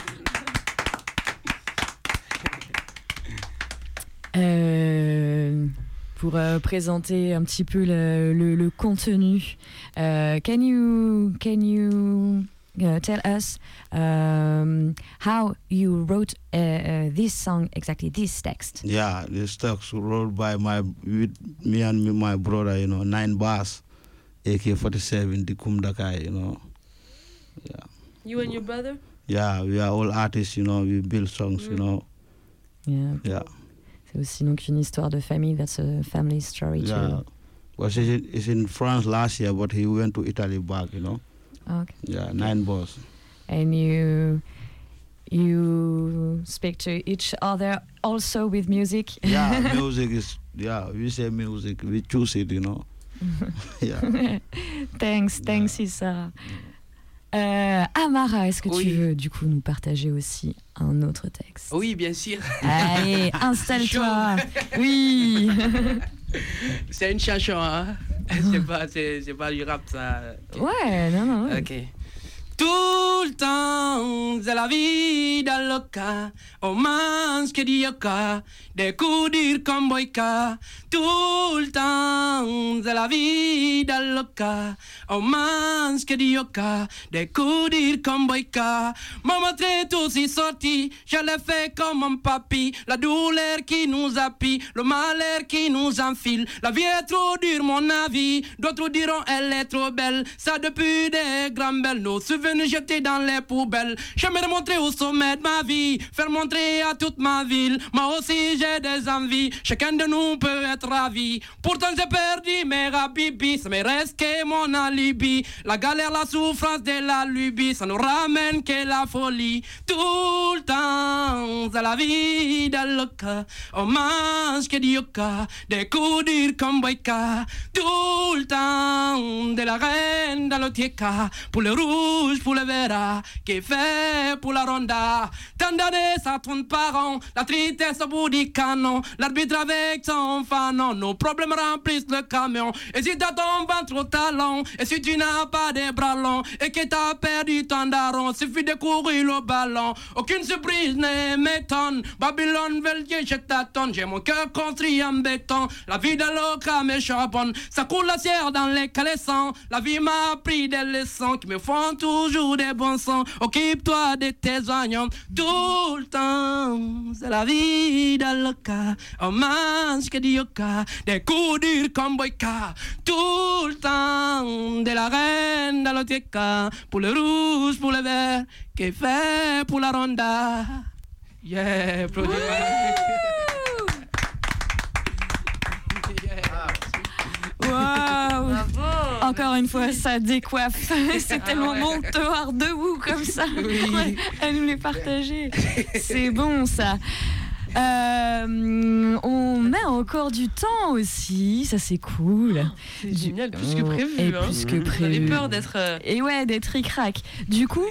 Euh, pour euh, présenter un petit peu le contenu, euh, can you can you uh, tell us um, how you wrote uh, uh, this song exactly this text? Yeah, this text wrote by my with me and me, my brother, you know, nine bars, AK forty seven, the Kumdakai, you know. Yeah. You and your brother? Yeah, we are all artists, you know, we build songs, you know. Yeah. Yeah. C'est aussi donc une histoire de famille. That's a family story Yeah. too. Was he's in, he's in France last year, but he went to Italy back, you know. Okay. Yeah, nine bars. And you you speak to each other also with music? Yeah, music is yeah, we say music, we choose it, you know. yeah. thanks, thanks Issa. Euh, Amara, est-ce que Oui. tu veux du coup nous partager aussi un autre texte? Oui, bien sûr. Allez, installe-toi. Oui. C'est une chanson, hein. C'est pas, c'est, pas du rap, ça. Ouais, non, non. Ok. Tout le temps, c'est la vie cas. On mange que du yoka, des coups durs comme boyka. Tout le temps, c'est la vie cas. On mange que du yoka, des coups comme boyka. Maman très tous sorti, je l'ai fait comme un papy. La douleur qui nous appuie, le malheur qui nous enfile. La vie est trop dure, mon avis. D'autres diront elle est trop belle. Ça depuis des grands belles, nos souvenirs jetés dans les poubelles. J'aimerais montrer au sommet de ma vie, faire montrer à toute ma ville. Moi aussi j'ai des envies, chacun de nous peut être ravi. Pourtant j'ai perdu mes habibis, ça me reste que mon alibi. La galère, la souffrance de la lubie, ça nous ramène que la folie. Tout le temps, c'est la vie le cas. On mange que du des coups durs comme boyka. Tout le temps, de la reine dans le. Pour le rouge rouge pour le verra, qui fait pour la ronda. Tant d'années, ça tourne par an, la tristesse au bout du canon, l'arbitre avec son fanon, nos problèmes remplissent le camion. Et si t'as ton ventre au talon, et si tu n'as pas des bras longs, et que t'as perdu ton daron, suffit de courir le ballon. Aucune surprise ne m'étonne, Babylone veut je t'attends, j'ai mon cœur construit en béton, la vie de l'oca me charbonne, ça coule la sierre dans les caleçons, la vie m'a appris des leçons qui me font toujours des bons sons. Occupe-toi de tes oignons tout le temps. C'est la vie dans le cas. On mange que du yoka, des coups durs comme boyka. Tout le temps de la reine dans le Pour le rouge, pour le vert, qui fait pour la ronda. Yeah, produit. Waouh Encore une fois, ça décoiffe. C'est tellement bon de te voir debout comme ça. À nous les partager. C'est bon ça. Euh, on met encore du temps aussi, ça c'est cool. C'est génial, plus que prévu. Et hein. plus que J'avais prévu. peur d'être. euh, Et ouais, d'être ric-rac. Du coup,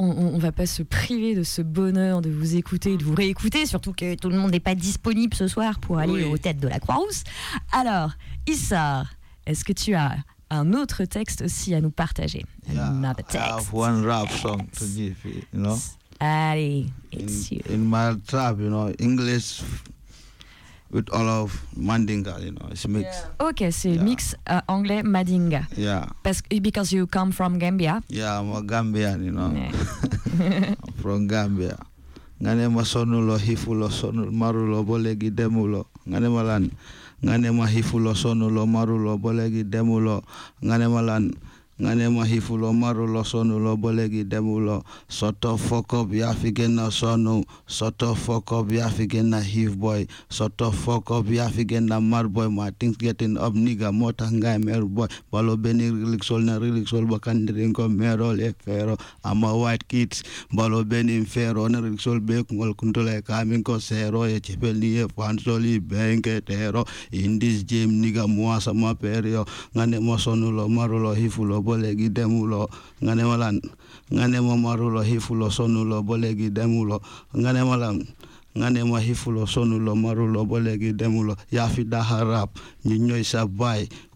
on, on, on va pas se priver de ce bonheur de vous écouter, de vous réécouter, surtout que tout le monde n'est pas disponible ce soir pour aller Oui. aux têtes de la Croix-Rousse. Alors, Issar, est-ce que tu as un autre texte aussi à nous partager? Yeah, Another I have text. one rap song to give you, you know. Allez, In, it's you. in my trap, you know, English with all of Mandinga, you know, it's mixed. Ok, so Yeah. mix euh, anglais Madinga. Yeah, Parce que because you come from Gambia. yeah, I'm a Gambian, you know. Yeah. I'm from Gambia. Ngane ma sonulo hifulo sonul marulo bolegi demulo. Ngane malan ngane ma hifulo sonulo marulo bolegi demulo. Ngane malan ngane ma hifulo marulo sonulo bolegi demulo. Soto ya figena sonu. Soto ya figena hiv boy. Soto ya figena mar boy. My things getting up nigga mota ngai mer boy. Balo beni rilik sol na rilik sol bakandirin ko merol e fero. I'm a white kids. Balo beni fero na rilik sol be kungol kuntule kamin ko sero e chepel ni e fansoli benke tero. In this game nigga mua sama perio. Ngane mo sonulo marulo hifulo ba demulo ngane nga ngane ma marulo nga ne ma maruloo demulo sonuloo ba léegi demuloo nga nulo marulo lan nga ne ma xifuloo sonuloo sa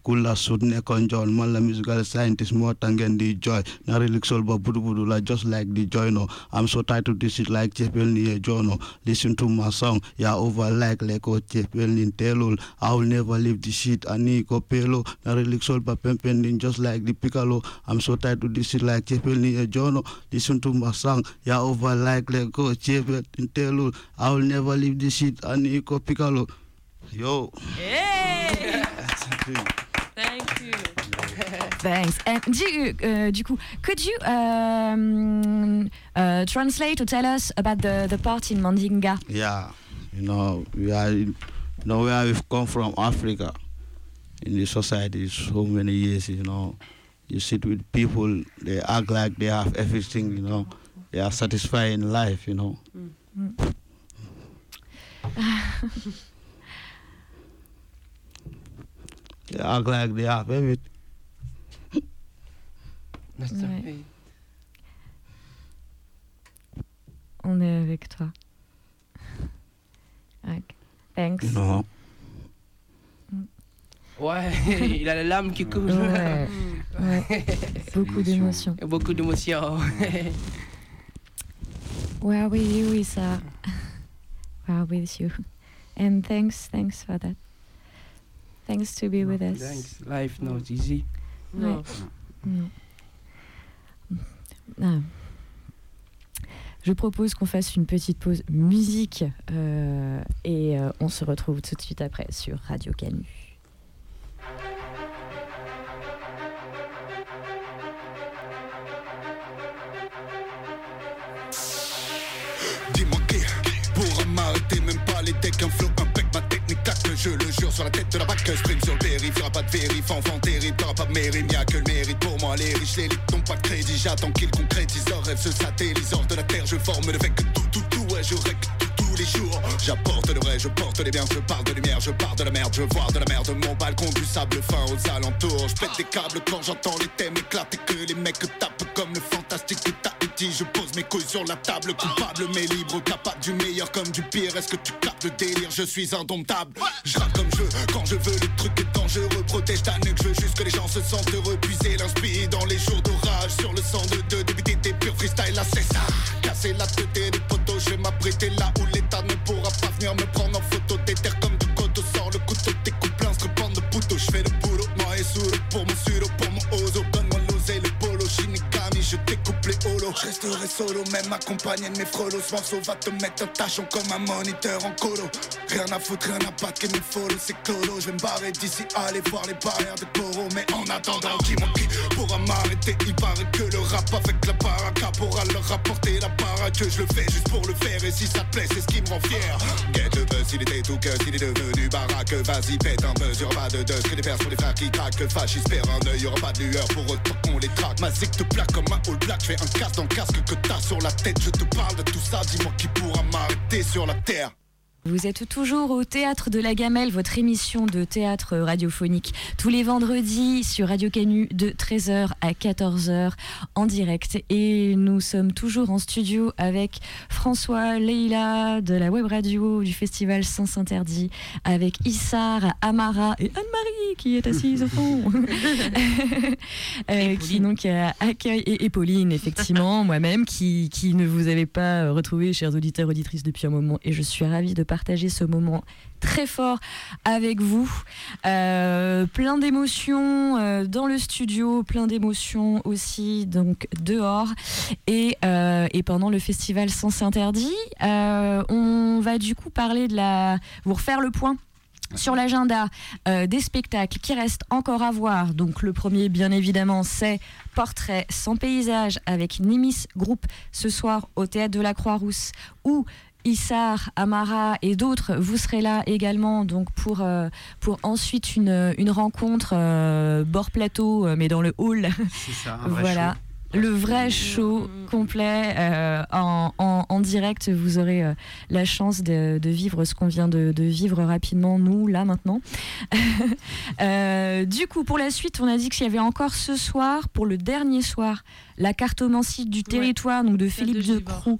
kula sut nekkoon joon man la musical scientist moo tangen di joy na relic sol ba budu budu la just like the joy no. I'm so tired to this shit like chepel ni jono listen to my song ya over like leko chepel ni telul. I will never leave the shit ani ko pelo na relic sol ba pempen din just like the piccolo. I'm so tired to this shit like chepel ni jono listen to my song ya over like leko chepel ni telul. I will never leave the shit ani ko piccolo yo Thank you. Thanks. And du, uh, du coup, could you um, uh, translate or tell us about the, the part in Mandinga? Yeah, you know, we are, in, you know, where we've come from, Africa. In the society, so many years, you know, you sit with people, they act like they have everything, you know, they are satisfied in life, you know. they act like they have everything. Ouais. On est avec toi. Ok. Thanks. Know. Ouais, il a les larmes qui coulent. Ouais. Ouais. Beaucoup d'émotions. Beaucoup d'émotions. We're with you, Isa. We're with you. And thanks, thanks for that. Thanks to be with us. Thanks. Life not easy. Non. Ouais. Non. Ah. Je propose qu'on fasse une petite pause musique euh, et euh, on se retrouve tout de suite après sur Radio Canu. Périph', enfant terrible, t'auras pas de mérite, y'a que le mérite pour moi, les riches, les n'ont pas de crédit, j'attends qu'ils concrétisent leurs rêves, se satellisent hors de la terre, je forme le vec, tout, tout, tout, ouais, je règle tout, les jours. J'apporte le vrai, je porte les biens, je parle de lumière, je pars de la merde, je vois de la merde, mon balcon du sable fin aux alentours. Je pète des câbles quand j'entends les thèmes éclater, que les mecs tapent comme le fantastique Je pose mes couilles sur la table, coupable mais libre, capable du meilleur comme du pire. Est-ce que tu captes le délire? Je suis indomptable. Je rappe comme je veux, quand je veux, le truc est dangereux. Protège ta nuque, je veux juste que les gens se sentent heureux. Puiser l'inspire dans les jours d'orage, sur le sang de deux, débiter des purs freestyle, là c'est ça. Casser la tête des poteaux, je vais m'apprêter là où l'État ne pourra pas venir me prendre en photo. Des terres comme du coteau, sort le couteau, découpe l'instru, bande de poteaux. Je fais le boulot, moi et sous pour mon je découpe les holos. Je resterai solo, même accompagné de mes frelos. Ce morceau va te mettre un tachon comme un moniteur en colo. Rien à foutre, rien à battre, que mes follow, c'est colo. Je vais me barrer d'ici, aller voir les barrières de Coro. Mais en attendant, qui m'en qui pourra m'arrêter Il paraît que le rap avec la baraka pourra leur rapporter la para que je le fais juste pour le faire. Et si ça te plaît, c'est ce qui me rend fier. Get le buzz, il était tout que s'il est devenu baraque. Vas-y, pète un buzz, y'aura de dust. Que des vers pour les frères qui craquent. Fasciste, perd un œil, y'aura pas de lueur pour autant qu'on les traque. Ma zig te plaque comme un all black. Fais un casse dans casque que t'as sur la tête. Je te parle de tout ça, dis-moi qui pourra m'arrêter sur la terre. Vous êtes toujours au Théâtre de la Gamelle, votre émission de théâtre radiophonique, tous les vendredis sur Radio Canu de 13h à 14h en direct. Et nous sommes toujours en studio avec François Leila de la web radio du festival Sens Interdit, avec Issar, Amara et Anne-Marie qui est assise au fond. Euh, qui donc euh, accueille, et, et Pauline, effectivement, moi-même, qui, qui ne vous avait pas retrouvé, chers auditeurs, auditrices, depuis un moment. Et je suis ravie de partager ce moment très fort avec vous. Euh, plein d'émotions euh, dans le studio, plein d'émotions aussi donc dehors et, euh, et pendant le festival Sens Interdit. On va du coup parler de la... vous refaire le point sur l'agenda des spectacles qui restent encore à voir. Donc le premier, bien évidemment, c'est Portrait sans paysage avec Nimis Group ce soir au théâtre de la Croix-Rousse où Issar, Amara et d'autres, vous serez là également donc pour, euh, pour ensuite une, une rencontre euh, bord plateau, euh, mais dans le hall. C'est ça, un vrai voilà. show. Le vrai show complet euh, en, en- en direct, vous aurez euh, la chance de, de vivre ce qu'on vient de, de vivre rapidement, nous, là, maintenant. Euh, du coup, pour la suite, on a dit qu'il y avait encore ce soir, pour le dernier soir, la cartomancie du territoire, donc de Philippe de, Croux.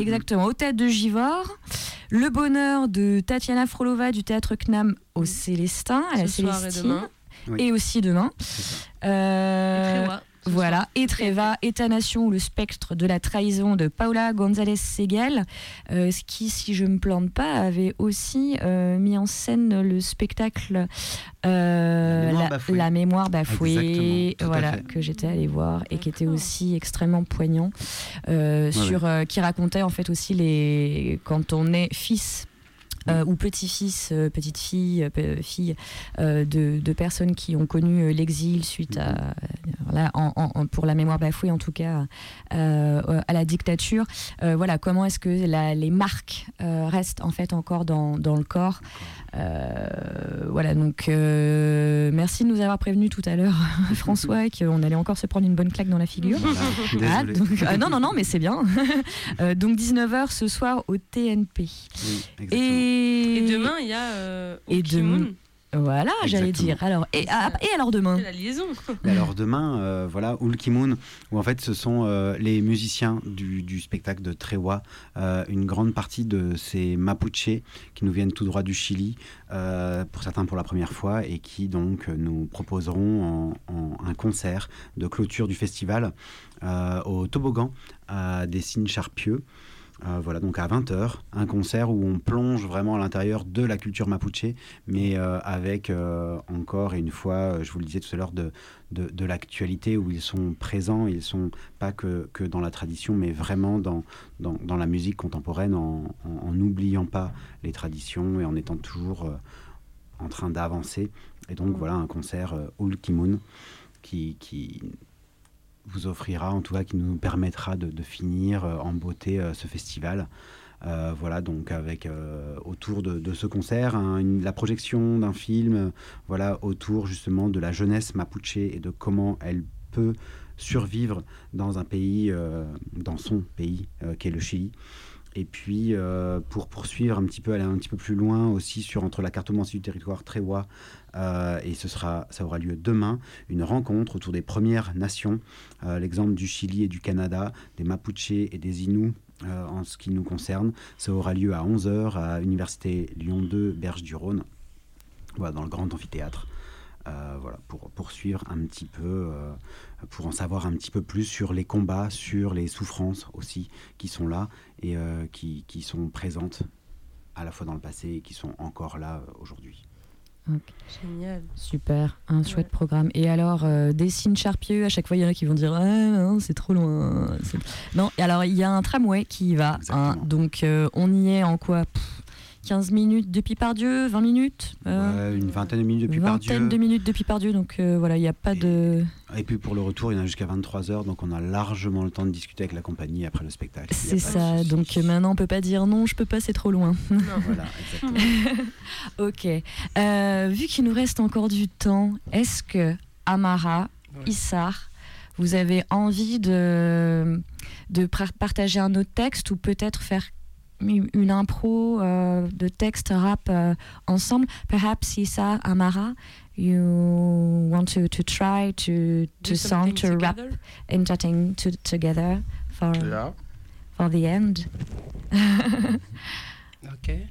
Exactement, au théâtre de Givors. Le bonheur de Tatiana Frolova du théâtre CNAM au Célestin, à la Ce soir et Célestine. demain. Oui. Et aussi demain. Euh, Et Trévois, ce voilà, Etreva, État-nation ou le spectre de la trahison de Paula González Seguel, euh, ce qui, si je me plante pas, avait aussi euh, mis en scène le spectacle euh, La mémoire la, bafouée. la mémoire bafouée, voilà, que j'étais allée voir et qui était aussi extrêmement poignant, euh, sur, euh, qui racontait en fait aussi les quand on est fils euh, ou petit-fils, euh, petite-fille, euh, fille euh, de, de personnes qui ont connu euh, l'exil suite à, là, en- en- pour la mémoire bafouée en tout cas, euh, à la dictature. Euh, voilà, comment est-ce que la- les marques euh, restent en fait encore dans, dans le corps. Euh, voilà, donc euh, merci de nous avoir prévenu tout à l'heure, François, qu'on allait encore se prendre une bonne claque dans la figure. Voilà, Ah, désolé. donc- ah, non, non, non, mais c'est bien. Euh, donc 19h ce soir au TNP. Oui. Et, Et demain, il y a euh, Et demain- Voilà, j'allais dire. Alors, et, ah, et alors demain? C'est la liaison. Et alors demain, euh, voilà, Ulkimoon, où en fait ce sont euh, les musiciens du, du spectacle de Trewa, euh, une grande partie de ces Mapuche qui nous viennent tout droit du Chili, euh, pour certains pour la première fois, et qui donc nous proposeront en, en un concert de clôture du festival euh, au toboggan à des signes charpieux. Euh, voilà, donc à 20h, un concert où on plonge vraiment à l'intérieur de la culture mapuche, mais euh, avec euh, encore et une fois, je vous le disais tout à l'heure, de, de, l'actualité où ils sont présents, ils sont pas que, dans la tradition, mais vraiment dans, la musique contemporaine, en n'oubliant pas les traditions et en étant toujours en train d'avancer. Et donc voilà, un concert Ulkimoon qui, qui vous offrira, en tout cas, qui nous permettra de, finir euh, en beauté euh, ce festival. Euh, voilà, donc avec autour de, ce concert, hein, la projection d'un film, voilà, autour justement de la jeunesse mapuche et de comment elle peut survivre dans un pays, dans son pays, euh, qui est le Chili. Et puis, euh, pour poursuivre un petit peu, aller un petit peu plus loin aussi sur entre la cartomancie du territoire Trewa, euh, et ce sera, ça aura lieu demain, une rencontre autour des Premières Nations, euh, l'exemple du Chili et du Canada, des Mapuche et des Inuits. en ce qui nous concerne, ça aura lieu à 11h à Université Lyon 2, Berge du Rhône, voilà, dans le grand amphithéâtre. Euh, voilà, pour poursuivre un petit peu, euh, pour en savoir un petit peu plus sur les combats, sur les souffrances aussi qui sont là et euh, qui, qui sont présentes à la fois dans le passé et qui sont encore là aujourd'hui. Génial. Super, un chouette programme. Et alors, euh, des signes charpieux, à chaque fois, il y en a qui vont dire Ah, c'est trop loin. Non, et alors, il y a un tramway qui y va. hein. donc, euh, on y est en quoi? Pff, 15 minutes depuis Pardieu 20 minutes euh, Ouais, une vingtaine de minutes depuis Vingtaine Pardieu. de minutes depuis Pardieu. Donc, euh, voilà, il n'y a pas de. Et puis pour le retour, il y en a jusqu'à 23h, donc on a largement le temps de discuter avec la compagnie après le spectacle. C'est de ça. Donc, euh, maintenant, on peut pas dire non, je peux pas, c'est trop loin. Voilà, exactement. ok. Euh, vu qu'il nous reste encore du temps, est-ce que Amara, Issar, vous avez envie de, de partager un autre texte ou peut-être faire une impro euh, de texte rap euh, ensemble Perhaps Issar, Amara, you want to, to try to, to song, to something rap together? entertain to, together for, Yeah. for the end Ok.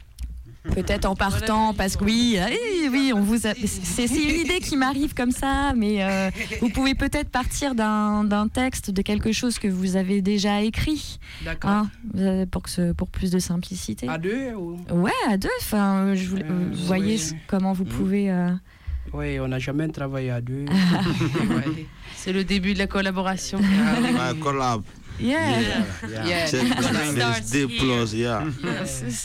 Peut-être en partant, parce que oui, euh, oui, oui, on vous a- c'est c'est une idée qui m'arrive comme ça, mais euh, vous pouvez peut-être partir d'un d'un texte, de quelque chose que vous avez déjà écrit, D'accord. hein, euh, pour, que ce- pour plus de simplicité. À deux ou? Ouais, à deux. Enfin, je voulais- Euh, vous voyez oui. comment vous pouvez. euh, Oui, on n'a jamais travaillé à deux. C'est le début de la collaboration. My collab. Yeah. Yeah. Yeah.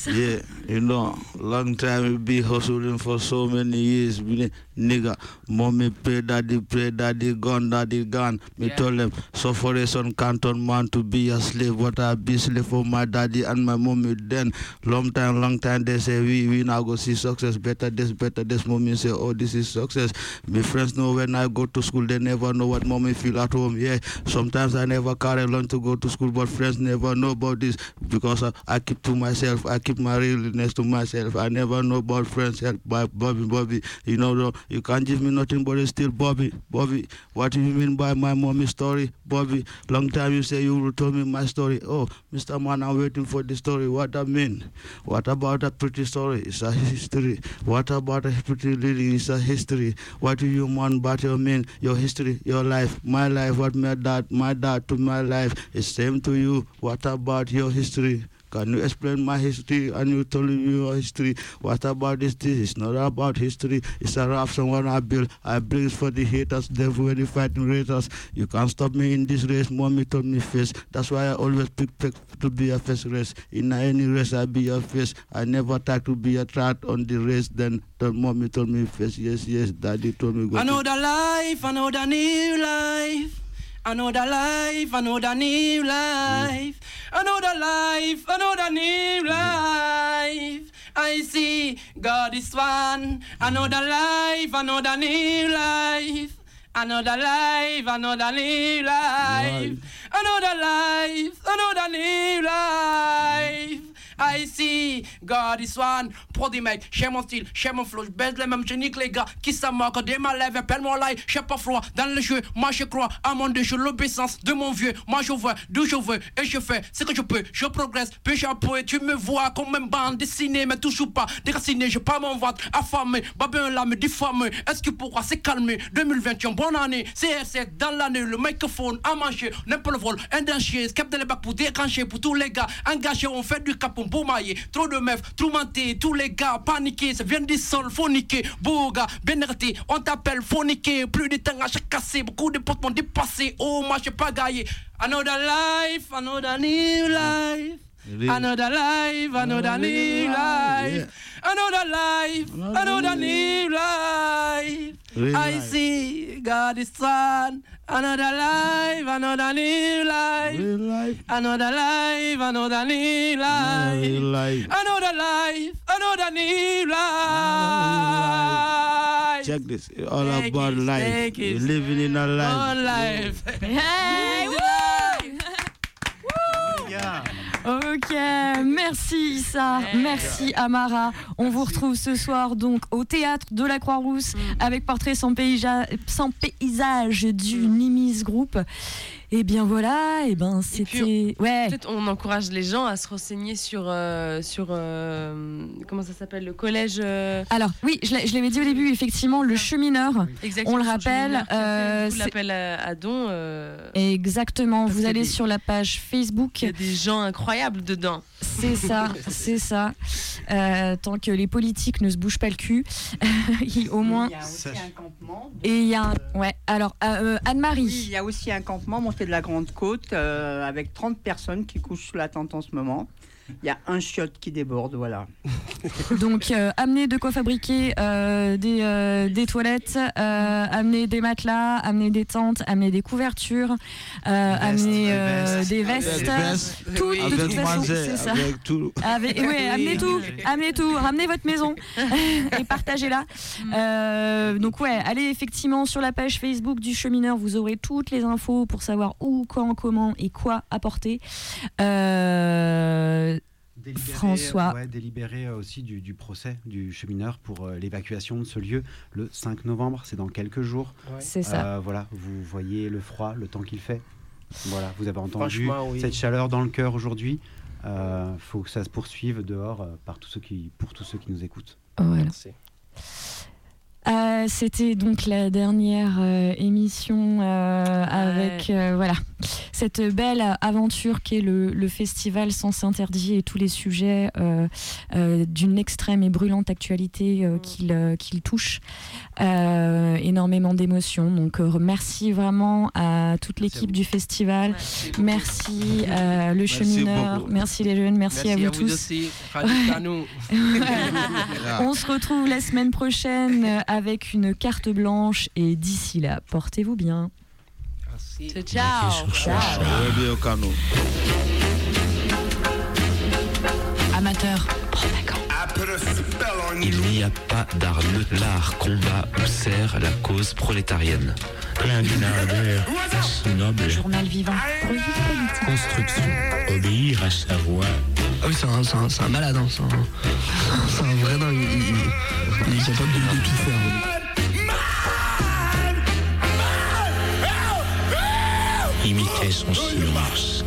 Yeah, you know, long time we be hustling for so many years. We nigga, mommy pray daddy, pray daddy, gone daddy, gone. Me Yeah. told them, so for a son canton man to be a slave, what I be slave for my daddy and my mommy. Then, long time, long time they say we we now go see success, better this, better this. Mommy say, oh this is success. My friends know when I go to school, they never know what mommy feel at home. Yeah, sometimes I never carry lunch to go to school, but friends never know about this because I, I keep to myself. I keep my to myself. I never know about friends help by Bobby, Bobby. You know, you can't give me nothing, but it's still Bobby, Bobby. What do you mean by my mommy story, Bobby? Long time you say you will tell me my story. Oh, Mr. Man, I'm waiting for the story. What I mean? What about a pretty story? It's a history. What about a pretty lady? It's a history. What do you want about your mean? Your history, your life, my life. What my dad, my dad to my life. It's same to you. What about your history? Can you explain my history? And you tell me your history. What about this? This is not about history. It's a rap someone I build. I bring it for the haters, devil when they fighting raiders. You can't stop me in this race. Mommy told me face. That's why I always pick, pick to be a first race. In any race, I be a face. I never try to be a threat on the race. Then the mommy told me face. Yes, yes. Daddy told me go. to- Another life, another new life. Another life, another new life. Another life, another new life. I see God is one. Another life, another new life. Another life, another new life. Another life, another new life. I see God is one. Pour des mecs, j'aime mon style, j'aime mon flow, je baise les mêmes, je nique les gars qui ça marque. Quand des malèves, appelle-moi live, j'ai pas froid dans le jeu. Moi je crois à mon Dieu, l'obéissance de mon vieux. Moi je vois d'où je veux et je fais ce que je peux. Je progresse, puis j'appuie. Tu me vois comme une bande dessinée, mais toujours pas déraciné. J'ai pas mon ventre affamé, babin là me diffamé. Est-ce que pourquoi c'est calmé? 2021, bonne année. CR7 dans l'année, le microphone à manger, n'importe le vol, un danger, scap de les pour déclencher pour tous les gars engagés. On fait du cap, on boumailler. Trop de meufs, trop mentés, tous les gars paniqués. Ça vient du sol, gars, bien arrêté, on t'appelle, niquer. Plus de temps à chaque cassé, beaucoup de potes m'ont dépassé. Oh, moi j'ai pas. Another life, another new life. Another life, another new life. Another life, another new life. I see God is one. Another life, another new life. Real life. Another life, another new life. Real life. Another life, another new life. Check this. All Take about it, life. take it. We're living in a life. One life. Hey, woo! Yeah. Ok, merci Issa, merci Amara. On vous retrouve ce soir donc au théâtre de la Croix-Rousse avec portrait sans, paysage, sans paysage du Nimis Group. Et bien voilà, et ben c'était. Ouais. Peut-être on encourage les gens à se renseigner sur, euh, sur euh, comment ça s'appelle, le collège. euh, Alors oui, je l'avais dit au début, effectivement, le chemineur. exactement, on le rappelle. Euh, tout c'est- l'appel à, à don. euh, Exactement, vous allez des- sur la page Facebook. Il y a des gens incroyables dedans. C'est ça, c'est ça. Euh, tant que les politiques ne se bougent pas le cul, il- au moins. Il y a aussi un campement. Et il y a un... Ouais, alors euh, euh, Anne-Marie. Oui, il y a aussi un campement monté de la Grande Côte euh, avec 30 personnes qui couchent sous la tente en ce moment. Il y a un chiotte qui déborde, voilà. Donc, euh, amener de quoi fabriquer euh, des, euh, des toilettes, euh, amener des matelas, amener des tentes, amener des couvertures, euh, amener euh, des vestes, tout de toute façon, c'est ça. avec tout. Avec- ouais, amenez tout, amenez tout, ramenez votre maison et partagez-la. Euh, donc ouais, allez effectivement sur la page Facebook du chemineur, vous aurez toutes les infos pour savoir où, quand, comment et quoi apporter. Euh, Délibéré, François. ouais, délibéré euh, aussi du, du procès du chemineur pour euh, l'évacuation de ce lieu le 5 novembre, c'est dans quelques jours. C'est ça. Euh, voilà, vous voyez le froid, le temps qu'il fait. Voilà, vous avez entendu oui. cette chaleur dans le cœur aujourd'hui. Il faut que ça se poursuive dehors euh, par tous ceux qui, pour tous ceux qui nous écoutent. Voilà. Euh, C'était donc la dernière euh, émission euh, avec euh, voilà cette belle aventure qui est le, le festival Sens Interdit et tous les sujets euh, euh, d'une extrême et brûlante actualité euh, qu'il qu'il touche. Euh, énormément d'émotions. Donc euh, merci vraiment à toute l'équipe du festival. Merci euh, le Merci chemineur, beaucoup. merci les jeunes, merci, à vous vous tous. aussi. On se retrouve la semaine prochaine euh, avec une carte blanche et d'ici là, portez-vous bien. Ciao. Radio Cano. Amateur. Il n'y a pas d'art neutre. L'art combat ou sert la cause prolétarienne. Noble. Journal vivant. Construction. Obéir à sa voix. Ah oui, c'est un, malade, hein, c'est un, c'est un vrai dingue. Il, est capable de, tout faire. Imiter son silence.